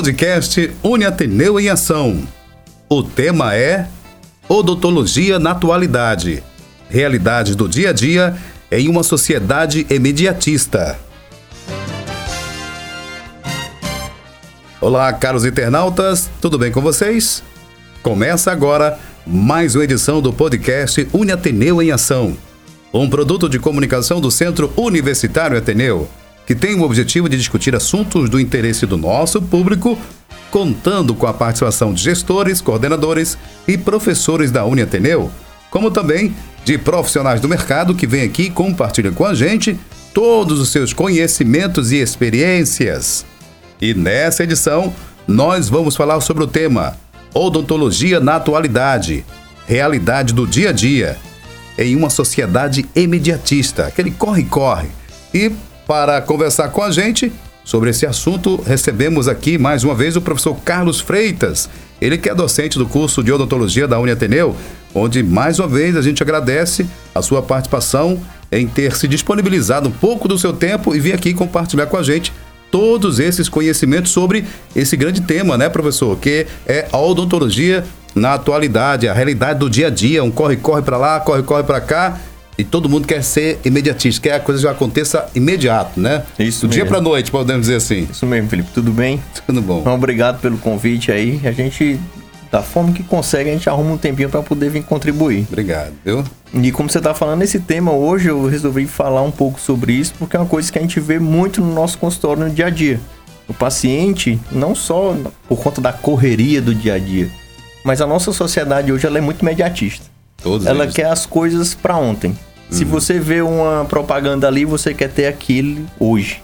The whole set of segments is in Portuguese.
Podcast Uniateneu em Ação. O tema é Odontologia na Atualidade. Realidades do dia a dia em uma sociedade imediatista. Olá, caros internautas, tudo bem com vocês? Começa agora mais uma edição do podcast Uniateneu em Ação, um produto de comunicação do Centro Universitário Ateneu, que tem o objetivo de discutir assuntos do interesse do nosso público, contando com a participação de gestores, coordenadores e professores da Uniateneu, como também de profissionais do mercado que vêm aqui e compartilham com a gente todos os seus conhecimentos e experiências. E nessa edição, nós vamos falar sobre o tema Odontologia na Atualidade Realidade do Dia a Dia em uma sociedade imediatista, aquele corre-corre. E para conversar com a gente sobre esse assunto, recebemos aqui mais uma vez o professor Carlos Freitas, ele que é docente do curso de odontologia da Uniateneu, onde mais uma vez a gente agradece a sua participação em ter se disponibilizado um pouco do seu tempo e vir aqui compartilhar com a gente todos esses conhecimentos sobre esse grande tema, né, professor? Que é a odontologia na atualidade, a realidade do dia a dia, um corre-corre para lá, corre-corre para cá. E todo mundo quer ser imediatista, quer que a coisa já aconteça imediato, né? Isso Do dia mesmo. para noite, podemos dizer assim. Isso mesmo, Felipe. Tudo bem? Tudo bom. Então, obrigado pelo convite aí. A gente, da forma que consegue, a gente arruma um tempinho para poder vir contribuir. Obrigado, viu? E como você tá falando esse tema hoje, eu resolvi falar um pouco sobre isso, porque é uma coisa que a gente vê muito no nosso consultório no dia a dia. O paciente, não só por conta da correria do dia a dia, mas a nossa sociedade hoje ela é muito imediatista. Todos Ela eles. quer as coisas para ontem. Se Uhum. você vê uma propaganda ali, você quer ter aquilo hoje.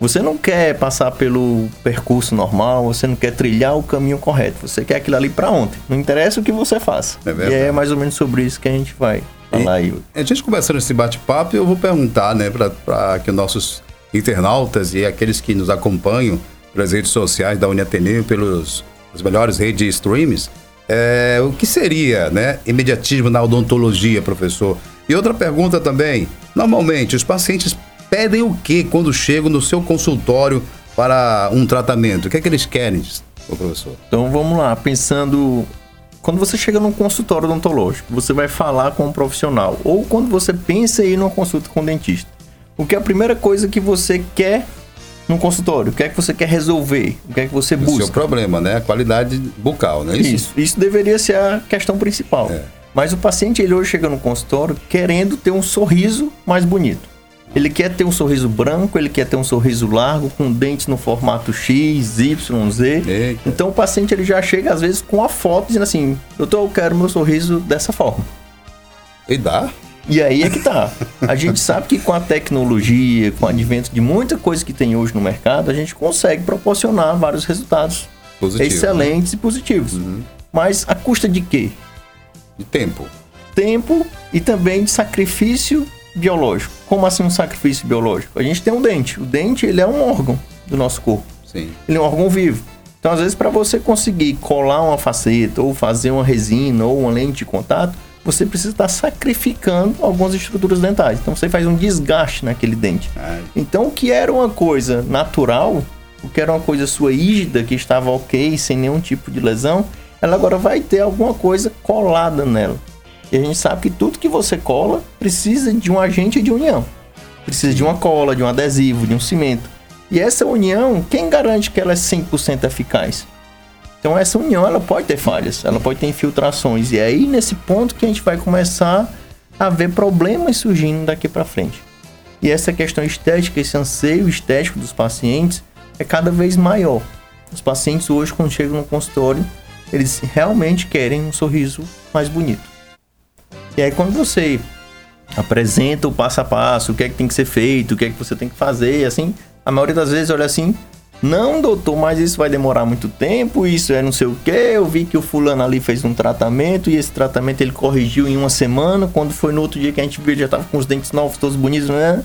Você não quer passar pelo percurso normal, você não quer trilhar o caminho correto. Você quer aquilo ali para ontem. Não interessa o que você faça. É e é mais ou menos sobre isso que a gente vai falar aí. hoje. A gente conversando nesse bate-papo, eu vou perguntar, né, para que nossos internautas e aqueles que nos acompanham pelas redes sociais da Uniateneu, pelos as melhores redes de streams, é, o que seria, né, imediatismo na odontologia, professor? E outra pergunta também, normalmente os pacientes pedem o que quando chegam no seu consultório para um tratamento? O que é que eles querem, professor? Então vamos lá, pensando. Quando você chega num consultório odontológico, você vai falar com um profissional. Ou quando você pensa em ir numa consulta com um dentista. O que é a primeira coisa que você quer num consultório? O que é que você quer resolver? O que é que você O busca? seu problema, né, a qualidade bucal, não é isso? Isso, isso deveria ser a questão principal. É. Mas o paciente ele hoje chega no consultório querendo ter um sorriso mais bonito. Ele quer ter um sorriso branco, ele quer ter um sorriso largo, com dentes no formato X, Y, Z. Eita. Então o paciente ele já chega às vezes com a foto dizendo assim: Doutor, eu quero meu sorriso dessa forma. E dá? E aí é que tá. A gente sabe que com a tecnologia, com o advento de muita coisa que tem hoje no mercado, a gente consegue proporcionar vários resultados Positivo. né? excelentes e positivos. Mas a custa de quê? De tempo. tempo e também de sacrifício biológico. Como assim um sacrifício biológico? A gente tem um dente. O dente ele é um órgão do nosso corpo. Sim. Ele é um órgão vivo. Então, às vezes, para você conseguir colar uma faceta ou fazer uma resina ou uma lente de contato, você precisa estar sacrificando algumas estruturas dentais. Então, você faz um desgaste naquele dente. Ah, Então, o que era uma coisa natural, o que era uma coisa sua rígida, que estava ok, sem nenhum tipo de lesão, ela agora vai ter alguma coisa colada nela. E a gente sabe que tudo que você cola precisa de um agente de união. Precisa de uma cola, de um adesivo, de um cimento. E essa união, quem garante que ela é 100% eficaz? Então essa união ela pode ter falhas, ela pode ter infiltrações. E é aí nesse ponto que a gente vai começar a ver problemas surgindo daqui para frente. E essa questão estética, esse anseio estético dos pacientes é cada vez maior. Os pacientes hoje, quando chegam no consultório, eles realmente querem um sorriso mais bonito. E aí quando você apresenta o passo a passo, o que é que tem que ser feito, o que é que você tem que fazer, assim, a maioria das vezes olha assim, não, doutor, mas isso vai demorar muito tempo, isso é não sei o que. Eu vi que o fulano ali fez um tratamento e esse tratamento ele corrigiu em uma semana. Quando foi no outro dia que a gente viu, já tava com os dentes novos, todos bonitos, né?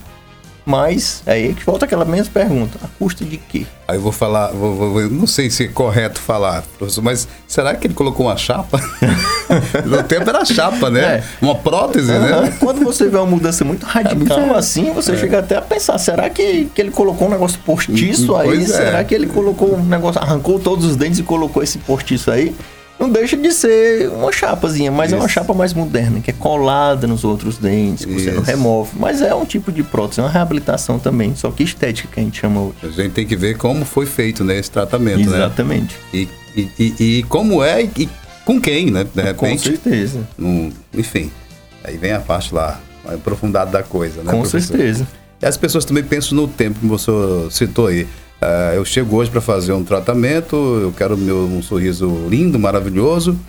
Mas aí que volta aquela mesma pergunta: a custa de quê? Aí eu vou falar, vou, vou, não sei se é correto falar, professor, mas será que ele colocou uma chapa? no tempo era chapa, né? É. Uma prótese, uhum. né? Quando você vê uma mudança muito radical é assim, você é. chega até a pensar: será que, que ele colocou um negócio postiço hum, aí? É. Será que ele colocou um negócio, arrancou todos os dentes e colocou esse postiço aí? Não deixa de ser uma chapazinha, mas Isso. é uma chapa mais moderna, que é colada nos outros dentes, que Isso. você não remove. Mas é um tipo de prótese, é uma reabilitação também, só que estética que a gente chama hoje. A gente tem que ver como foi feito né, esse tratamento, Exatamente. né? Exatamente. E, e, e, como é e com quem, né? De repente. Com certeza. No, enfim, aí vem a parte lá, a profundidade da coisa, né? Com professor? certeza. E as pessoas também pensam no tempo que você citou aí. Uh, eu chego hoje para fazer um tratamento, eu quero meu, um sorriso lindo, maravilhoso,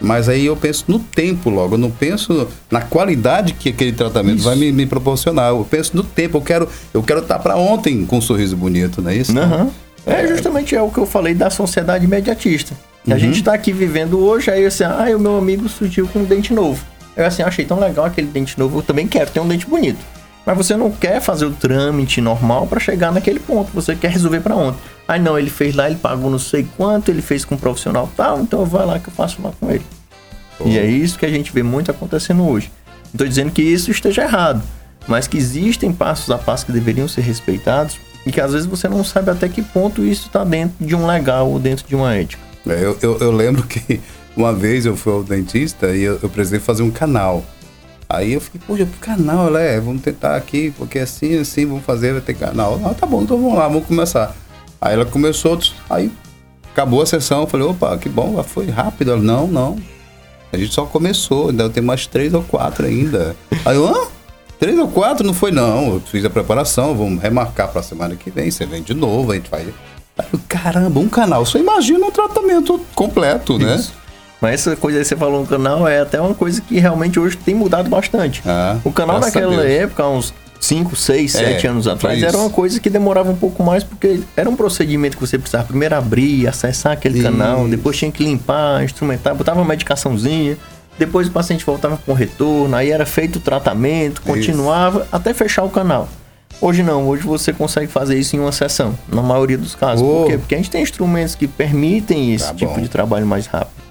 mas aí eu penso no tempo logo, eu não penso na qualidade que aquele tratamento isso. vai me, me, proporcionar. Eu penso no tempo, eu quero eu quero estar tá para ontem com um sorriso bonito, não é isso? Uhum. É justamente é o que eu falei da sociedade imediatista. Uhum. A gente está aqui vivendo hoje, aí assim, ah, o meu amigo surgiu com um dente novo. Eu assim, achei tão legal aquele dente novo, eu também quero ter um dente bonito. Mas você não quer fazer o trâmite normal para chegar naquele ponto. Você quer resolver para ontem. Aí não, ele fez lá, ele pagou não sei quanto, ele fez com um profissional tal, então vou lá que eu faço lá com ele. E é isso que a gente vê muito acontecendo hoje. Não estou dizendo que isso esteja errado, mas que existem passos a passo que deveriam ser respeitados e que às vezes você não sabe até que ponto isso está dentro de um legal ou dentro de uma ética. É, eu, eu, eu, lembro que uma vez eu fui ao dentista e eu, eu precisei fazer um canal. Aí eu fiquei, poxa, canal, né? Vamos tentar aqui, porque assim, assim, vamos fazer, vai ter canal. Ah, tá bom, então vamos lá, vamos começar. Aí ela começou, aí acabou a sessão, eu falei, opa, que bom, foi rápido. Ela, não, não. A gente só começou, ainda tem mais três ou quatro ainda. Aí eu, hã? Três ou quatro? Não foi não. Eu fiz a preparação, vamos remarcar pra semana que vem. Você vem de novo, a gente faz. Aí eu, caramba, um canal. Só imagina um tratamento completo, né? Mas essa coisa aí que você falou no canal é até uma coisa que realmente hoje tem mudado bastante. Ah, o canal naquela época, uns 5, 6, 7 anos atrás, era uma coisa que demorava um pouco mais, porque era um procedimento que você precisava primeiro abrir, acessar aquele isso. canal, depois tinha que limpar, instrumentar, botava uma medicaçãozinha, depois o paciente voltava com retorno, aí era feito o tratamento, continuava isso. até fechar o canal. Hoje não, hoje você consegue fazer isso em uma sessão, na maioria dos casos. Oh. Por quê? Porque a gente tem instrumentos que permitem esse tá tipo bom. de trabalho mais rápido.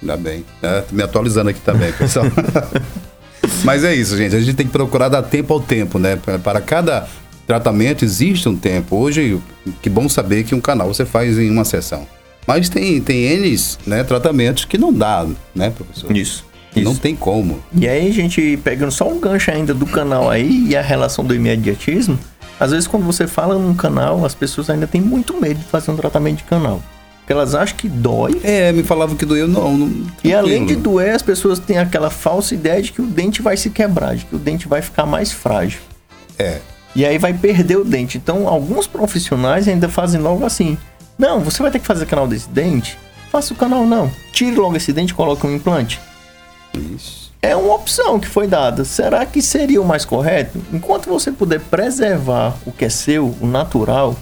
Ainda bem. É, me atualizando aqui também, pessoal. Mas é isso, gente. A gente tem que procurar dar tempo ao tempo, né? Para cada tratamento existe um tempo. Hoje, que bom saber que um canal você faz em uma sessão. Mas tem, tem N né, tratamentos que não dá, né, professor? Isso. Não tem como. E aí, gente pegando só um gancho ainda do canal aí e a relação do imediatismo, às vezes quando você fala num canal, as pessoas ainda têm muito medo de fazer um tratamento de canal. Elas acham que dói. É, me falavam que doeu, não. não e além de doer, as pessoas têm aquela falsa ideia de que o dente vai se quebrar, de que o dente vai ficar mais frágil. É. E aí vai perder o dente. Então, alguns profissionais ainda fazem logo assim. Não, você vai ter que fazer canal desse dente? Faça o canal não. Tire logo esse dente e coloque um implante. Isso. É uma opção que foi dada. Será que seria o mais correto? Enquanto você puder preservar o que é seu, o natural,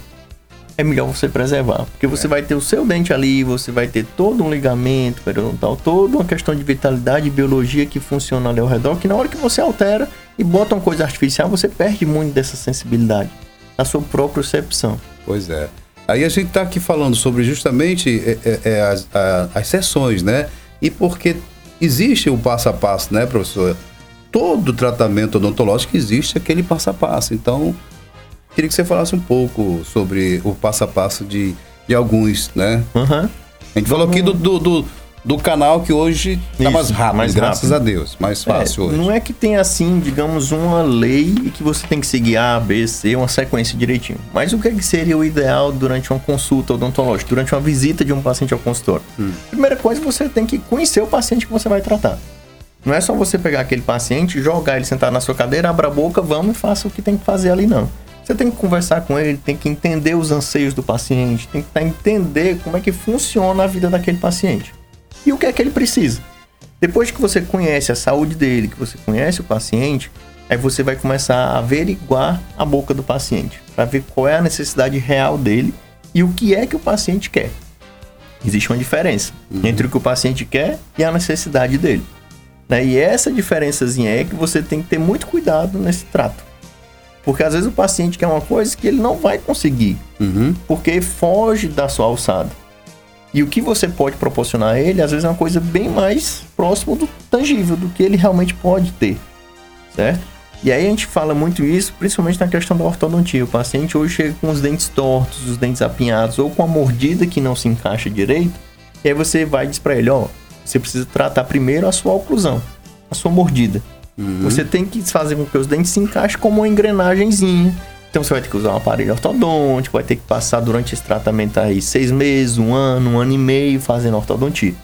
é melhor você preservar. Porque você é. vai ter o seu dente ali, você vai ter todo um ligamento periodontal, toda uma questão de vitalidade e biologia que funciona ali ao redor, que na hora que você altera e bota uma coisa artificial, você perde muito dessa sensibilidade, a sua própria percepção. Pois é. Aí a gente está aqui falando sobre justamente é, é, é as, a, as sessões, né? E porque existe o passo a passo, né, professor? Todo tratamento odontológico existe aquele passo a passo. Então, Queria que você falasse um pouco sobre o passo a passo de, de alguns, né? Uhum. A gente falou aqui do, do, do, do canal que hoje está mais rápido, mais graças rápido. a Deus, mais fácil é, hoje. Não é que tem assim, digamos, uma lei que você tem que seguir A, B, C, uma sequência direitinho. Mas o que, é que seria o ideal durante uma consulta odontológica, durante uma visita de um paciente ao consultório? Hum. Primeira coisa, você tem que conhecer o paciente que você vai tratar. Não é só você pegar aquele paciente, jogar ele sentado na sua cadeira, abra a boca, vamos e faça o que tem que fazer ali, não. Você tem que conversar com ele, tem que entender os anseios do paciente, tem que entender como é que funciona a vida daquele paciente e o que é que ele precisa. Depois que você conhece a saúde dele, que você conhece o paciente, aí você vai começar a averiguar a boca do paciente para ver qual é a necessidade real dele e o que é que o paciente quer. Existe uma diferença uhum. entre o que o paciente quer e a necessidade dele. Né? E essa diferençazinha é que você tem que ter muito cuidado nesse trato. Porque às vezes o paciente quer uma coisa que ele não vai conseguir, Uhum. porque foge da sua alçada. E o que você pode proporcionar a ele, às vezes é uma coisa bem mais próximo do tangível, do que ele realmente pode ter, certo? E aí a gente fala muito isso, principalmente na questão da ortodontia. O paciente hoje chega com os dentes tortos, os dentes apinhados, ou com a mordida que não se encaixa direito, e aí você vai e diz pra ele, ó, você precisa tratar primeiro a sua oclusão, a sua mordida. Você tem que fazer com que os dentes se encaixem como uma engrenagemzinha. Então você vai ter que usar um aparelho ortodôntico, vai ter que passar durante esse tratamento aí seis meses, um ano, um ano e meio fazendo ortodontia.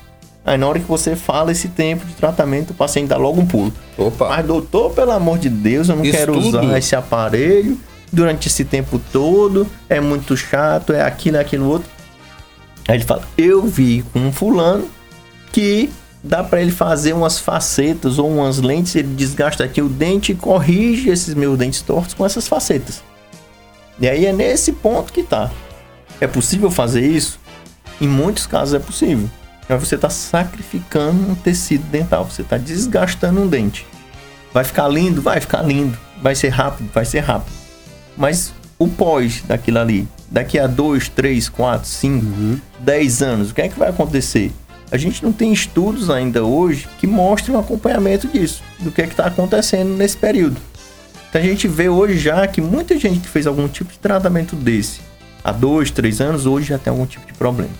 Aí na hora que você fala esse tempo de tratamento, o paciente dá logo um pulo. Opa. Mas doutor, pelo amor de Deus, eu não Isso quero tudo? usar esse aparelho durante esse tempo todo, é muito chato, é aquilo, é aquilo outro. Aí ele fala, eu vi com um fulano que dá pra ele fazer umas facetas ou umas lentes, ele desgasta aqui o dente e corrige esses meus dentes tortos com essas facetas. E aí é nesse ponto que tá. É possível fazer isso? Em muitos casos é possível. Mas você está sacrificando um tecido dental, você está desgastando um dente. Vai ficar lindo? Vai ficar lindo. Vai ser rápido? Vai ser rápido. Mas o pós daquilo ali, daqui a 2, 3, 4, 5, 10 anos, o que é que vai acontecer? A gente não tem estudos ainda hoje que mostrem um acompanhamento disso, do que é que está acontecendo nesse período. Então a gente vê hoje já que muita gente que fez algum tipo de tratamento desse há dois, três anos, hoje já tem algum tipo de problema.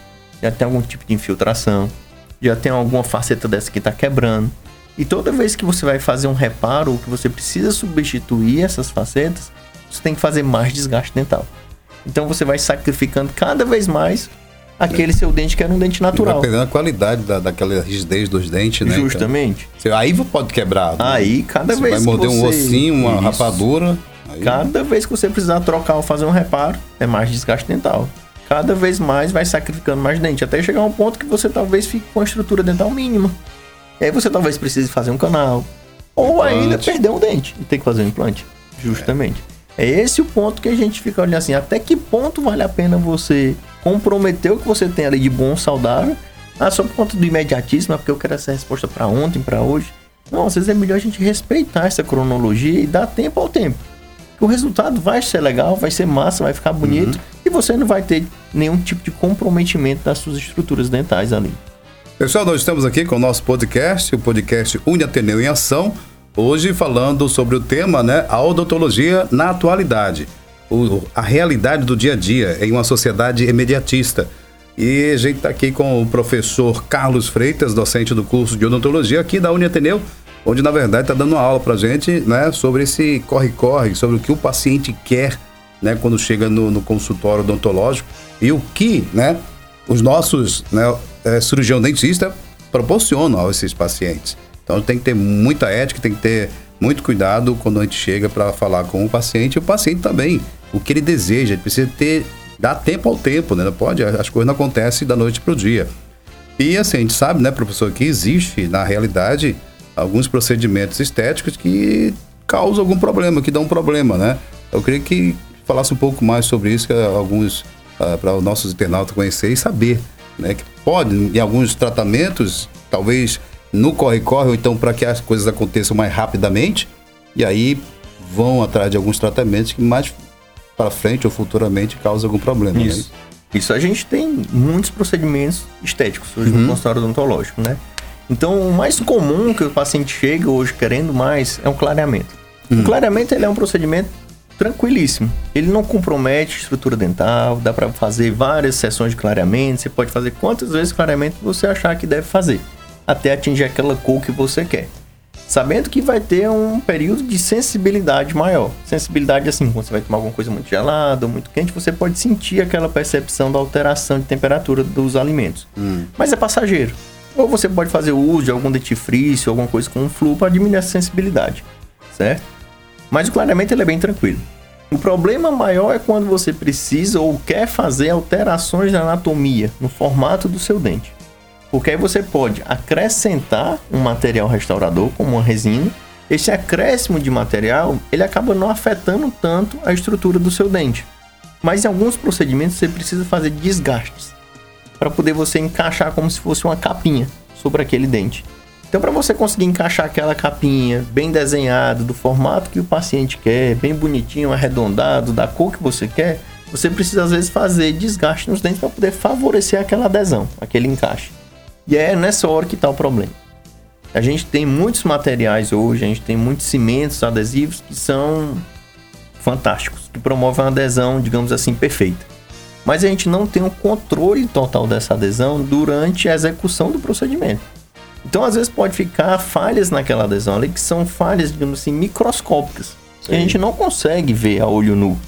Já tem algum tipo de infiltração, já tem alguma faceta dessa que está quebrando. E toda vez que você vai fazer um reparo ou que você precisa substituir essas facetas, você tem que fazer mais desgaste dental. Então você vai sacrificando cada vez mais aquele seu dente que era um dente Vai natural. perdendo a qualidade da, daquela rigidez dos dentes, né? Justamente. Então, você- aí pode quebrar. né? Aí, cada Você vez vai morder que um você... ossinho, uma Isso. rapadura. Aí, Cada vez que você precisar trocar ou fazer um reparo, é mais desgaste dental. Cada vez mais vai sacrificando mais dente, até chegar a um ponto que você talvez fique com a estrutura dental mínima. E aí você talvez precise fazer um canal. Ou Implante. ainda perder um dente e ter que fazer um implante. Justamente. É. esse o ponto que a gente fica olhando assim, até que ponto vale a pena você comprometer o que você tem ali de bom, saudável, ah, só por conta do imediatismo, é porque eu quero essa resposta para ontem, para hoje. Não, às vezes é melhor a gente respeitar essa cronologia e dar tempo ao tempo. O resultado vai ser legal, vai ser massa, vai ficar bonito e você não vai ter nenhum tipo de comprometimento das suas estruturas dentais ali. Pessoal, nós estamos aqui com o nosso podcast, o podcast Uni Ateneu em Ação, hoje falando sobre o tema, né, a odontologia na atualidade, o- a realidade do dia a dia em uma sociedade imediatista. E a gente está aqui com o professor Carlos Freitas, docente do curso de odontologia aqui da Uni Ateneu, onde na verdade está dando uma aula para gente, né, sobre esse corre-corre, sobre o que o paciente quer, né, quando chega no, no consultório odontológico e o que, né, os nossos né, eh, cirurgião dentista proporcionam a esses pacientes. Então tem que ter muita ética, tem que ter muito cuidado quando a gente chega para falar com o paciente e o paciente também, o que ele deseja, ele precisa ter dar tempo ao tempo, né? Não pode, as coisas não acontecem da noite para o dia. E assim, a gente sabe, né, professor, que existe na realidade alguns procedimentos estéticos que causam algum problema, que dão um problema, né? Eu queria que falasse um pouco mais sobre isso, que alguns para os nossos internautas conhecer e saber, né, que pode em alguns tratamentos, talvez no corre-corre ou então para que as coisas aconteçam mais rapidamente, e aí vão atrás de alguns tratamentos que mais para frente ou futuramente causam algum problema, né? Isso. Isso a gente tem muitos procedimentos estéticos hoje no consultório odontológico, né? Então, o mais comum que o paciente chega hoje querendo mais é um clareamento. O clareamento ele é um procedimento tranquilíssimo. Ele não compromete a estrutura dental, dá para fazer várias sessões de clareamento, você pode fazer quantas vezes clareamento você achar que deve fazer, até atingir aquela cor que você quer. Sabendo que vai ter um período de sensibilidade maior. Sensibilidade assim, quando você vai tomar alguma coisa muito gelada ou muito quente, você pode sentir aquela percepção da alteração de temperatura dos alimentos. Mas é passageiro. Ou você pode fazer uso de algum dentifrício, alguma coisa com um flu para diminuir a sensibilidade, certo? Mas o clareamento ele é bem tranquilo. O problema maior é quando você precisa ou quer fazer alterações na anatomia, no formato do seu dente. Porque aí você pode acrescentar um material restaurador, como uma resina. Esse acréscimo de material, ele acaba não afetando tanto a estrutura do seu dente. Mas em alguns procedimentos você precisa fazer desgastes para poder você encaixar como se fosse uma capinha sobre aquele dente. Então, para você conseguir encaixar aquela capinha bem desenhada, do formato que o paciente quer, bem bonitinho, arredondado, da cor que você quer, você precisa às vezes fazer desgaste nos dentes para poder favorecer aquela adesão, aquele encaixe. E é nessa hora que está o problema. A gente tem muitos materiais hoje, a gente tem muitos cimentos adesivos que são fantásticos, que promovem uma adesão, digamos assim, perfeita. Mas a gente não tem o um controle total dessa adesão durante a execução do procedimento. Então, às vezes, pode ficar falhas naquela adesão ali, que são falhas, digamos assim, microscópicas. Que a gente não consegue ver a olho nu.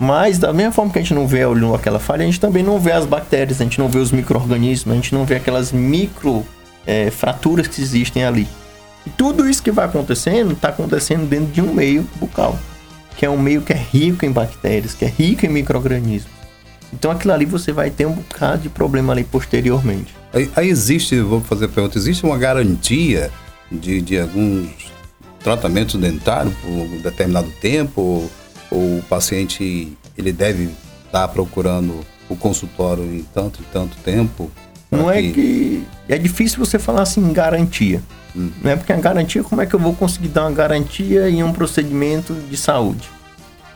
Mas, da mesma forma que a gente não vê aquela falha, a gente também não vê as bactérias, a gente não vê os micro-organismos, a gente não vê aquelas micro é, fraturas que existem ali. E tudo isso que vai acontecendo, está acontecendo dentro de um meio bucal, que é um meio que é rico em bactérias, que é rico em micro-organismos. Então aquilo ali você vai ter um bocado de problema ali posteriormente. Aí, aí existe, vou fazer a pergunta, existe uma garantia de, de alguns tratamentos dentários por um determinado tempo? O paciente ele deve estar procurando o consultório em tanto e tanto tempo? Não é que é difícil você falar assim garantia. Hum. Não é porque a garantia, como é que eu vou conseguir dar uma garantia em um procedimento de saúde?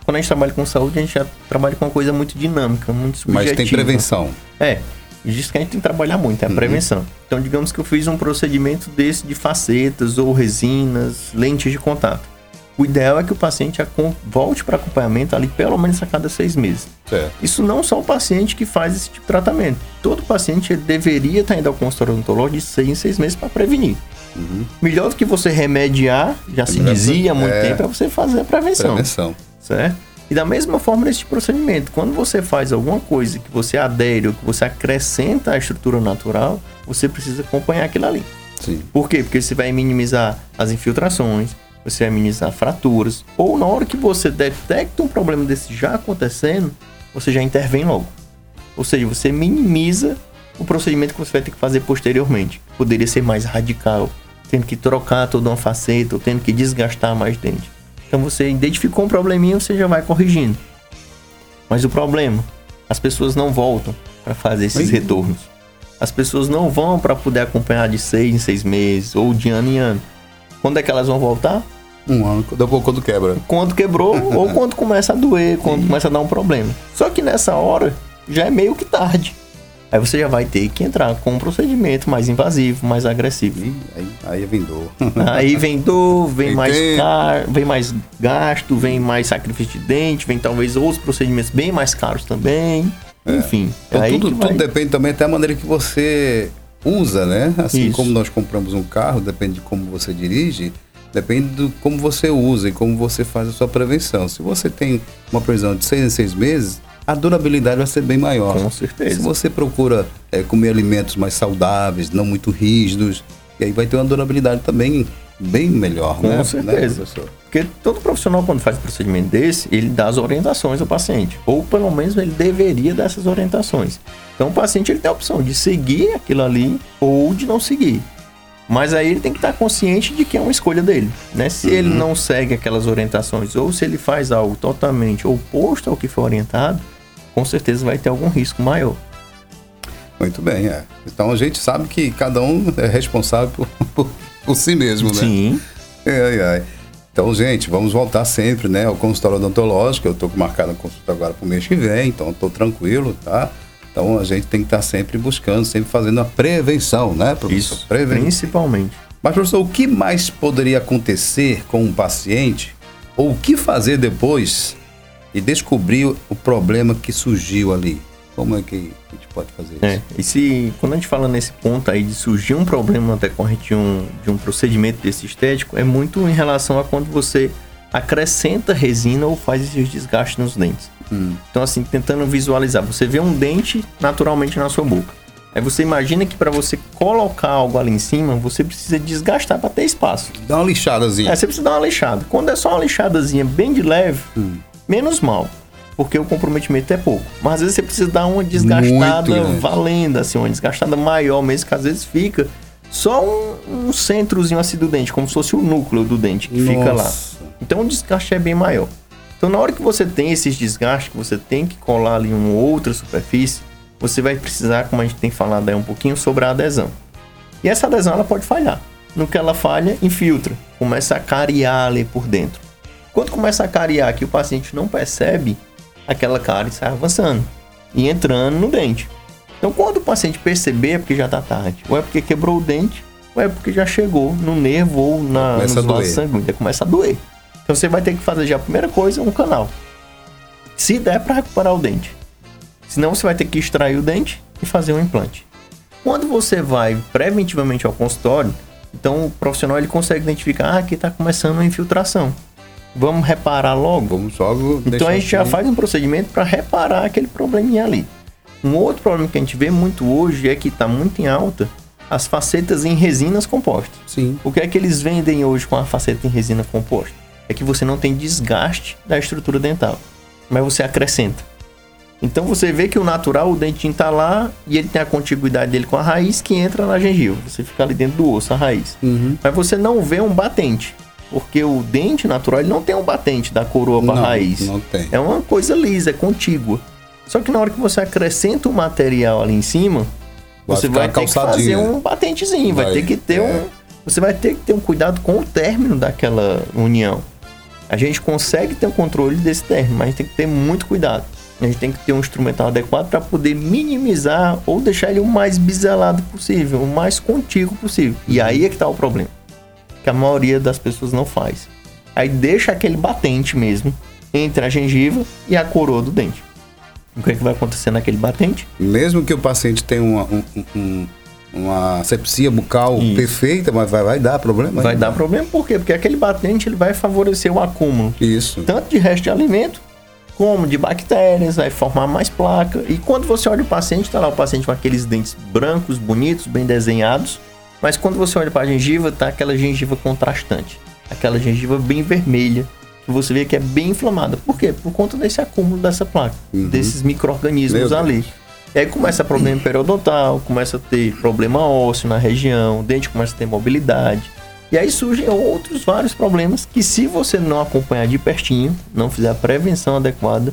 Quando a gente trabalha com saúde, a gente já trabalha com uma coisa muito dinâmica, muito subjetiva. Mas tem prevenção. É. Diz que a gente tem que trabalhar muito, é a uhum. prevenção. Então, digamos que eu fiz um procedimento desse de facetas ou resinas, lentes de contato. O ideal é que o paciente volte para acompanhamento ali pelo menos a cada seis meses. Certo. Isso não só o paciente que faz esse tipo de tratamento. Todo paciente deveria estar indo ao consultório odontológico de seis em seis meses para prevenir. Uhum. Melhor do que você remediar, já é se dizia há muito é... tempo, é você fazer a prevenção. Prevenção. Certo? E da mesma forma nesse procedimento, quando você faz alguma coisa que você adere ou que você acrescenta à estrutura natural, você precisa acompanhar aquilo ali. Sim. Por quê? Porque você vai minimizar as infiltrações, você vai minimizar fraturas, ou na hora que você detecta um problema desse já acontecendo, você já intervém logo. Ou seja, você minimiza o procedimento que você vai ter que fazer posteriormente. Poderia ser mais radical, tendo que trocar toda uma faceta, ou tendo que desgastar mais dente. Então você identificou um probleminha, você já vai corrigindo. Mas o problema, as pessoas não voltam para fazer esses Oi? retornos. As pessoas não vão para poder acompanhar de seis em seis meses ou de ano em ano. Quando é que elas vão voltar? Um ano, depois quando quebra. Quando quebrou ou quando começa a doer, quando Sim. começa a dar um problema. Só que nessa hora já é meio que tarde. Aí você já vai ter que entrar com um procedimento mais invasivo, mais agressivo. aí, aí vem dor. Aí vem dor, vem mais, car... vem mais gasto, vem mais sacrifício de dente, vem talvez outros procedimentos bem mais caros também. É. Enfim. Então, é tudo, tudo depende também até da maneira que você usa, né? Assim Isso. como nós compramos um carro, depende de como você dirige, depende de como você usa e como você faz a sua prevenção. Se você tem uma previsão de seis em seis meses, a durabilidade vai ser bem maior. Com certeza. Se você procura é, comer alimentos mais saudáveis, não muito rígidos, e aí vai ter uma durabilidade também bem melhor, Com né? Com certeza. Né, Porque todo profissional, quando faz um procedimento desse, ele dá as orientações ao paciente. Ou pelo menos ele deveria dar essas orientações. Então o paciente ele tem a opção de seguir aquilo ali ou de não seguir. Mas aí ele tem que estar consciente de que é uma escolha dele, né? Se uhum. ele não segue aquelas orientações ou se ele faz algo totalmente oposto ao que foi orientado, com certeza vai ter algum risco maior. Muito bem, é. Então a gente sabe que cada um é responsável por, por, por si mesmo, né? Sim. Ai, ai. Então, gente, vamos voltar sempre, né, ao consultório odontológico. Eu estou marcado a consulta agora para o mês que vem, então estou tranquilo, tá? Então a gente tem que estar tá sempre buscando, sempre fazendo a prevenção, né, professor? Isso, Preven... principalmente. Mas, professor, o que mais poderia acontecer com um paciente? Ou o que fazer depois e descobrir o problema que surgiu ali. Como é que a gente pode fazer isso? É, e se, quando a gente fala nesse ponto aí de surgir um problema decorrente de um, de um procedimento desse estético, é muito em relação a quando você acrescenta resina ou faz esses desgastes nos dentes. Hum. Então, assim, tentando visualizar, você vê um dente naturalmente na sua boca. Aí você imagina que para você colocar algo ali em cima, você precisa desgastar para ter espaço. Dá uma lixadazinha. É, você precisa dar uma lixada. Quando é só uma lixadazinha bem de leve, hum menos mal. Porque o comprometimento é pouco. Mas às vezes você precisa dar uma desgastada valendo, assim, uma desgastada maior mesmo, que às vezes fica só um, um centrozinho assim do dente, como se fosse o núcleo do dente que Nossa. fica lá. Então o desgaste é bem maior. Então na hora que você tem esses desgastes, que você tem que colar ali uma outra superfície, você vai precisar, como a gente tem falado aí um pouquinho, sobre a adesão. E essa adesão ela pode falhar. no que ela falha, infiltra, começa a cariar ali por dentro. Quando começa a cariar que o paciente não percebe, aquela cárie sai avançando e entrando no dente. Então, quando o paciente perceber, é porque já está tarde, ou é porque quebrou o dente, ou é porque já chegou no nervo ou na, Começa nos vasos sanguíneos, começa a doer. Então, você vai ter que fazer já a primeira coisa, um canal. Se der para recuperar o dente. Senão, você vai ter que extrair o dente e fazer um implante. Quando você vai preventivamente ao consultório, então o profissional ele consegue identificar, ah, aqui está começando uma infiltração. Vamos reparar logo. Vamos logo Então a gente já faz um procedimento para reparar aquele probleminha ali. Um outro problema que a gente vê muito hoje é que está muito em alta as facetas em resinas compostas. Sim. O que é que eles vendem hoje com a faceta em resina composta? É que você não tem desgaste da estrutura dental, mas você acrescenta. Então você vê que o natural, o dentinho tá lá e ele tem a contiguidade dele com a raiz que entra na gengiva. Você fica ali dentro do osso, a raiz. Uhum. Mas você não vê um batente. Porque o dente natural ele não tem um batente da coroa para raiz. não tem. É uma coisa lisa, é contígua. Só que na hora que você acrescenta o material ali em cima, Vai você vai ter que calçadinho, fazer né? um patentezinho, vai, Vai, ter que ter é. um. Você vai ter que ter um cuidado com o término daquela união. A gente consegue ter o controle desse término, mas a gente tem que ter muito cuidado. A gente tem que ter um instrumental adequado para poder minimizar ou deixar ele o mais biselado possível, o mais contíguo possível. E aí é que tá o problema. Que a maioria das pessoas não faz. Aí deixa aquele batente mesmo entre a gengiva e a coroa do dente. O que, é que vai acontecer naquele batente? Mesmo que o paciente tenha um- um- uma sepsia bucal Isso. perfeita, mas vai, vai dar problema. Vai né? dar problema por quê? Porque aquele batente ele vai favorecer o acúmulo Isso. tanto de resto de alimento como de bactérias, vai formar mais placa. E quando você olha o paciente, tá lá o paciente com aqueles dentes brancos, bonitos, bem desenhados, mas quando você olha para a gengiva, tá aquela gengiva contrastante, aquela gengiva bem vermelha, que você vê que é bem inflamada. Por quê? Por conta desse acúmulo dessa placa, desses micro-organismos ali. E aí começa a problema periodontal, começa a ter problema ósseo na região, o dente começa a ter mobilidade. E aí surgem outros vários problemas que se você não acompanhar de pertinho, não fizer a prevenção adequada,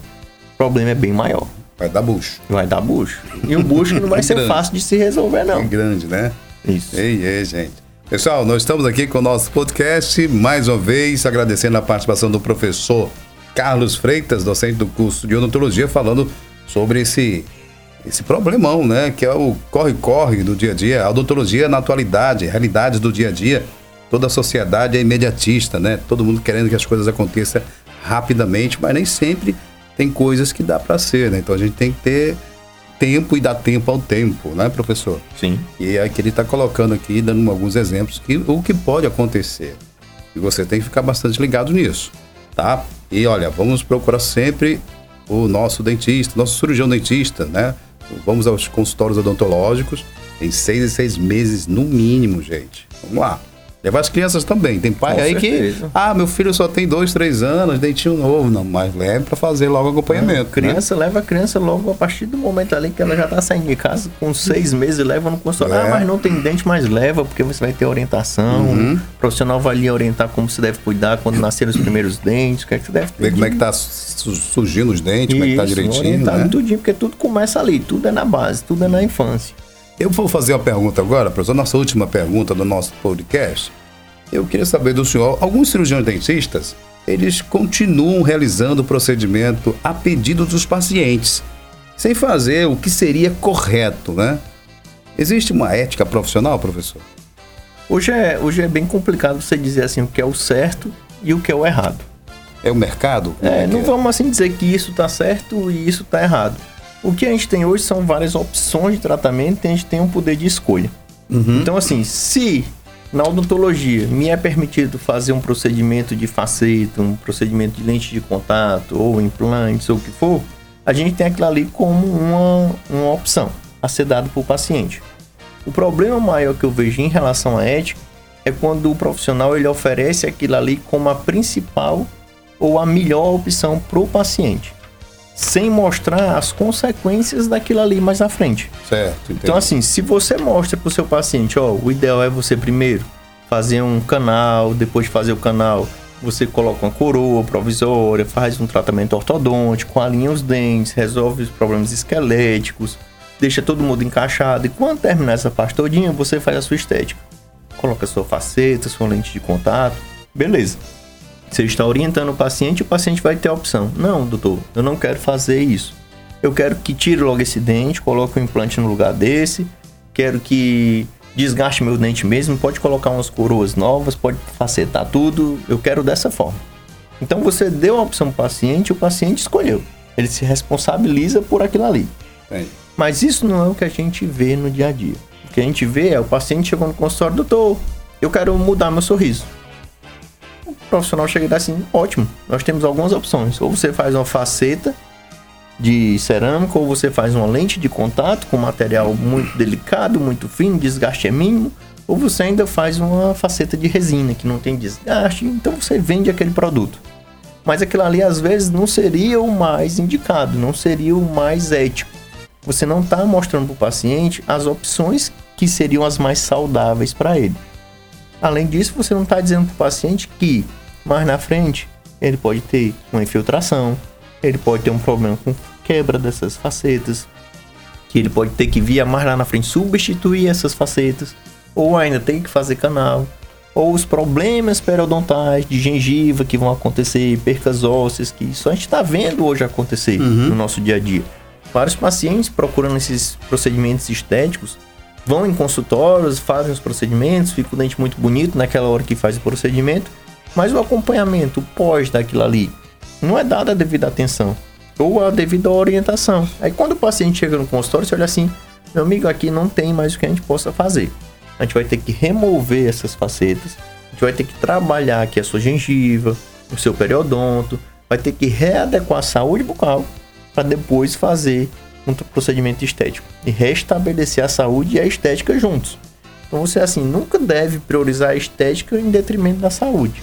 o problema é bem maior. Vai dar bucho. Vai dar bucho. E um bucho não vai ser Grande. fácil de se resolver, É não. grande, né? Isso. Ei, ei, gente. Pessoal, nós estamos aqui com o nosso podcast, mais uma vez agradecendo a participação do professor Carlos Freitas, docente do curso de odontologia, falando sobre esse, esse problemão, né? Que é o corre-corre do dia a dia, a odontologia na atualidade, realidades do dia a dia. Toda a sociedade é imediatista, né? Todo mundo querendo que as coisas aconteçam rapidamente, mas nem sempre tem coisas que dá para ser, né? Então a gente tem que ter tempo e dar tempo ao tempo, né, professor? Sim. E é que ele está colocando aqui, dando alguns exemplos, que, o que pode acontecer. E você tem que ficar bastante ligado nisso, tá? E olha, vamos procurar sempre o nosso dentista, nosso cirurgião dentista, né? Vamos aos consultórios odontológicos em seis e seis meses, no mínimo, gente. Vamos lá. Levar as crianças também. Tem pai Com aí certeza. que, ah, meu filho só tem dois, três anos, dentinho novo. Não, mas leve para fazer logo acompanhamento. né? Criança leva a criança logo a partir do momento ali que ela já tá saindo de casa, com seis meses, leva no consultório. É. Ah, mas não tem dente, mas leva, porque você vai ter orientação. Uhum. O profissional vai lhe orientar como você deve cuidar quando nasceram os primeiros dentes, o que é que você deve Ver como é que tá su- surgindo os dentes, como é que tá Isso, direitinho, orientado né? tudinho, porque tudo começa ali, tudo é na base, tudo é na infância. Eu vou fazer uma pergunta agora, professor, nossa última pergunta do nosso podcast. Eu queria saber do senhor, alguns cirurgiões dentistas, eles continuam realizando o procedimento a pedido dos pacientes, sem fazer o que seria correto, né? Existe uma ética profissional, professor? Hoje é, hoje é bem complicado você dizer assim o que é o certo e o que é o errado. É o mercado? É, que não é? vamos assim dizer que isso tá certo e isso tá errado. O que a gente tem hoje são várias opções de tratamento e a gente tem um poder de escolha. Então, assim, se na odontologia me é permitido fazer um procedimento de faceta, um procedimento de lente de contato, ou implantes, ou o que for, a gente tem aquilo ali como uma, uma opção a ser dado para o paciente. O problema maior que eu vejo em relação à ética é quando o profissional ele oferece aquilo ali como a principal ou a melhor opção para o paciente, sem mostrar as consequências daquilo ali mais à frente. Certo, entendi. Então, assim, se você mostra para o seu paciente, ó, o ideal é você primeiro fazer um canal, depois de fazer o canal, você coloca uma coroa provisória, faz um tratamento ortodôntico, alinha os dentes, resolve os problemas esqueléticos, deixa todo mundo encaixado. E quando terminar essa parte todinha, você faz a sua estética. coloca sua faceta, sua lente de contato, beleza. Você está orientando o paciente, o paciente vai ter a opção. Não, doutor, eu não quero fazer isso. Eu quero que tire logo esse dente, coloque o um implante no lugar desse. Quero que desgaste meu dente mesmo, pode colocar umas coroas novas, pode facetar tudo. Eu quero dessa forma. Então você deu a opção para o paciente, o paciente escolheu. Ele se responsabiliza por aquilo ali. Mas isso não é o que a gente vê no dia a dia. O que a gente vê é o paciente chegou no consultório, doutor, eu quero mudar meu sorriso profissional chega e dá assim, ótimo, nós temos algumas opções. Ou você faz uma faceta de cerâmica, ou você faz uma lente de contato com material muito delicado, muito fino, desgaste é mínimo, ou você ainda faz uma faceta de resina que não tem desgaste, então você vende aquele produto. Mas aquilo ali às vezes não seria o mais indicado, não seria o mais ético. Você não está mostrando para o paciente as opções que seriam as mais saudáveis para ele. Além disso, você não está dizendo para o paciente que mais na frente ele pode ter uma infiltração, ele pode ter um problema com quebra dessas facetas, que ele pode ter que via mais lá na frente substituir essas facetas, ou ainda tem que fazer canal, ou os problemas periodontais de gengiva que vão acontecer, percas ósseas, que isso a gente está vendo hoje acontecer uhum. no nosso dia a dia. Vários pacientes procurando esses procedimentos estéticos vão em consultórios, fazem os procedimentos, fica o dente muito bonito naquela hora que faz o procedimento, mas o acompanhamento pós daquilo ali não é dado a devida atenção ou a devida orientação. Aí quando o paciente chega no consultório, você olha assim, meu amigo, aqui não tem mais o que a gente possa fazer. A gente vai ter que remover essas facetas, a gente vai ter que trabalhar aqui a sua gengiva, o seu periodonto, vai ter que readequar a saúde bucal para depois fazer um procedimento estético e restabelecer a saúde e a estética juntos. Então você assim nunca deve priorizar a estética em detrimento da saúde.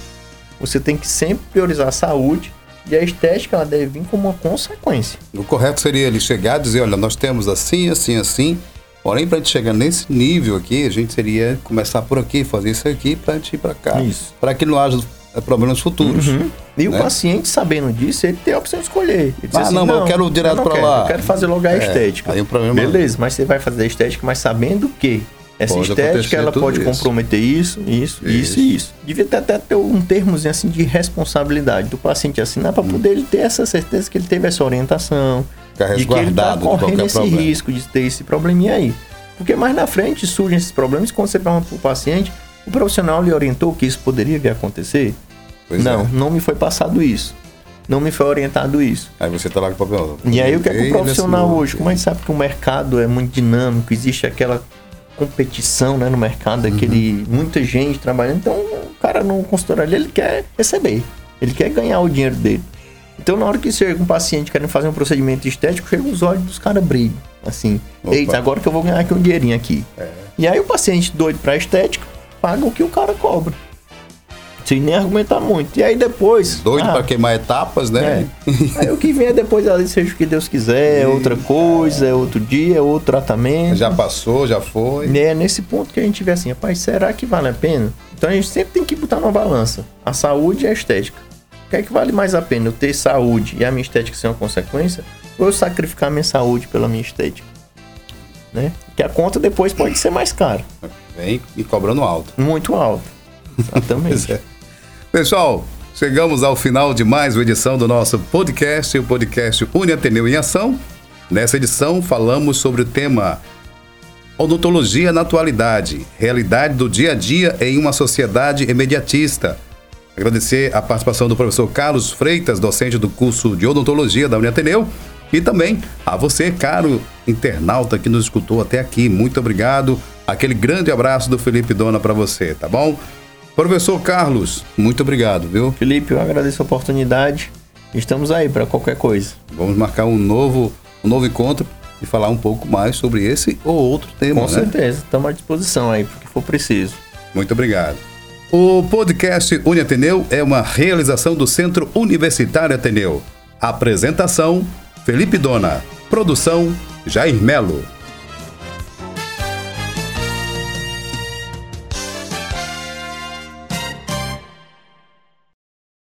Você tem que sempre priorizar a saúde e a estética ela deve vir como uma consequência. O correto seria ele chegar e dizer, olha, nós temos assim, assim, assim. Porém, para a gente chegar nesse nível aqui, a gente seria começar por aqui, fazer isso aqui para a gente ir para cá. Isso. Para que não haja problemas futuros. Uhum. E né? o paciente, sabendo disso, ele tem a opção de escolher. Ele ah, assim, não, não, eu quero direto para lá. Eu quero fazer logo a é, estética. Aí o problema... Beleza, mas você vai fazer a estética, mas sabendo que essa pode estética ela pode isso. comprometer isso, isso, isso, isso e isso. Devia ter até ter um termozinho assim de responsabilidade do paciente assinar para hum. poder ele ter essa certeza que ele teve essa orientação, de que ele está correndo esse problema. risco de ter esse probleminha aí. Porque mais na frente surgem esses problemas quando você pergunta para o paciente, o profissional lhe orientou que isso poderia vir a acontecer? Pois não, é. não me foi passado isso. Não me foi orientado isso. Aí você tá lá com o papel. E aí o que é que o profissional hoje, como a gente sabe que o mercado é muito dinâmico, existe aquela competição né, no mercado, uhum. aquele muita gente trabalhando, então o cara no consultório ali, ele quer receber, ele quer ganhar o dinheiro dele. Então na hora que chega um paciente querendo fazer um procedimento estético, chega os olhos dos caras brilham, assim, Opa. eita, agora que eu vou ganhar aqui um dinheirinho aqui. É. E aí o paciente doido pra estética, paga o que o cara cobra sem nem argumentar muito. E aí depois. Doido ah, para queimar etapas, né? É. aí o que vem é depois ali, seja o que Deus quiser, é outra coisa, é outro dia, é outro tratamento. Já passou, já foi. E é nesse ponto que a gente vê assim, rapaz, será que vale a pena? Então a gente sempre tem que botar numa balança a saúde e a estética. O que é que vale mais a pena? Eu ter saúde e a minha estética ser uma consequência? Ou eu sacrificar a minha saúde pela minha estética? Né? Que a conta depois pode ser mais cara. Vem e cobrando alto. Muito alto. Exatamente. é. Pessoal, chegamos ao final de mais uma edição do nosso podcast, o podcast Uni Ateneu em Ação. Nessa edição falamos sobre o tema Odontologia na atualidade, realidade do dia a dia em uma sociedade imediatista. Agradecer a participação do professor Carlos Freitas, docente do curso de odontologia da Uniateneu, e também a você, caro internauta que nos escutou até aqui. Muito obrigado. Aquele grande abraço do Felipe Dona para você, tá bom? Professor Carlos, muito obrigado, viu? Felipe, eu agradeço a oportunidade. Estamos aí para qualquer coisa. Vamos marcar um novo, um novo encontro e falar um pouco mais sobre esse ou outro tema, Com né? certeza, estamos à disposição aí, porque for preciso. Muito obrigado. O podcast Uniateneu é uma realização do Centro Universitário Ateneu. Apresentação: Felipe Dona. Produção: Jair Melo.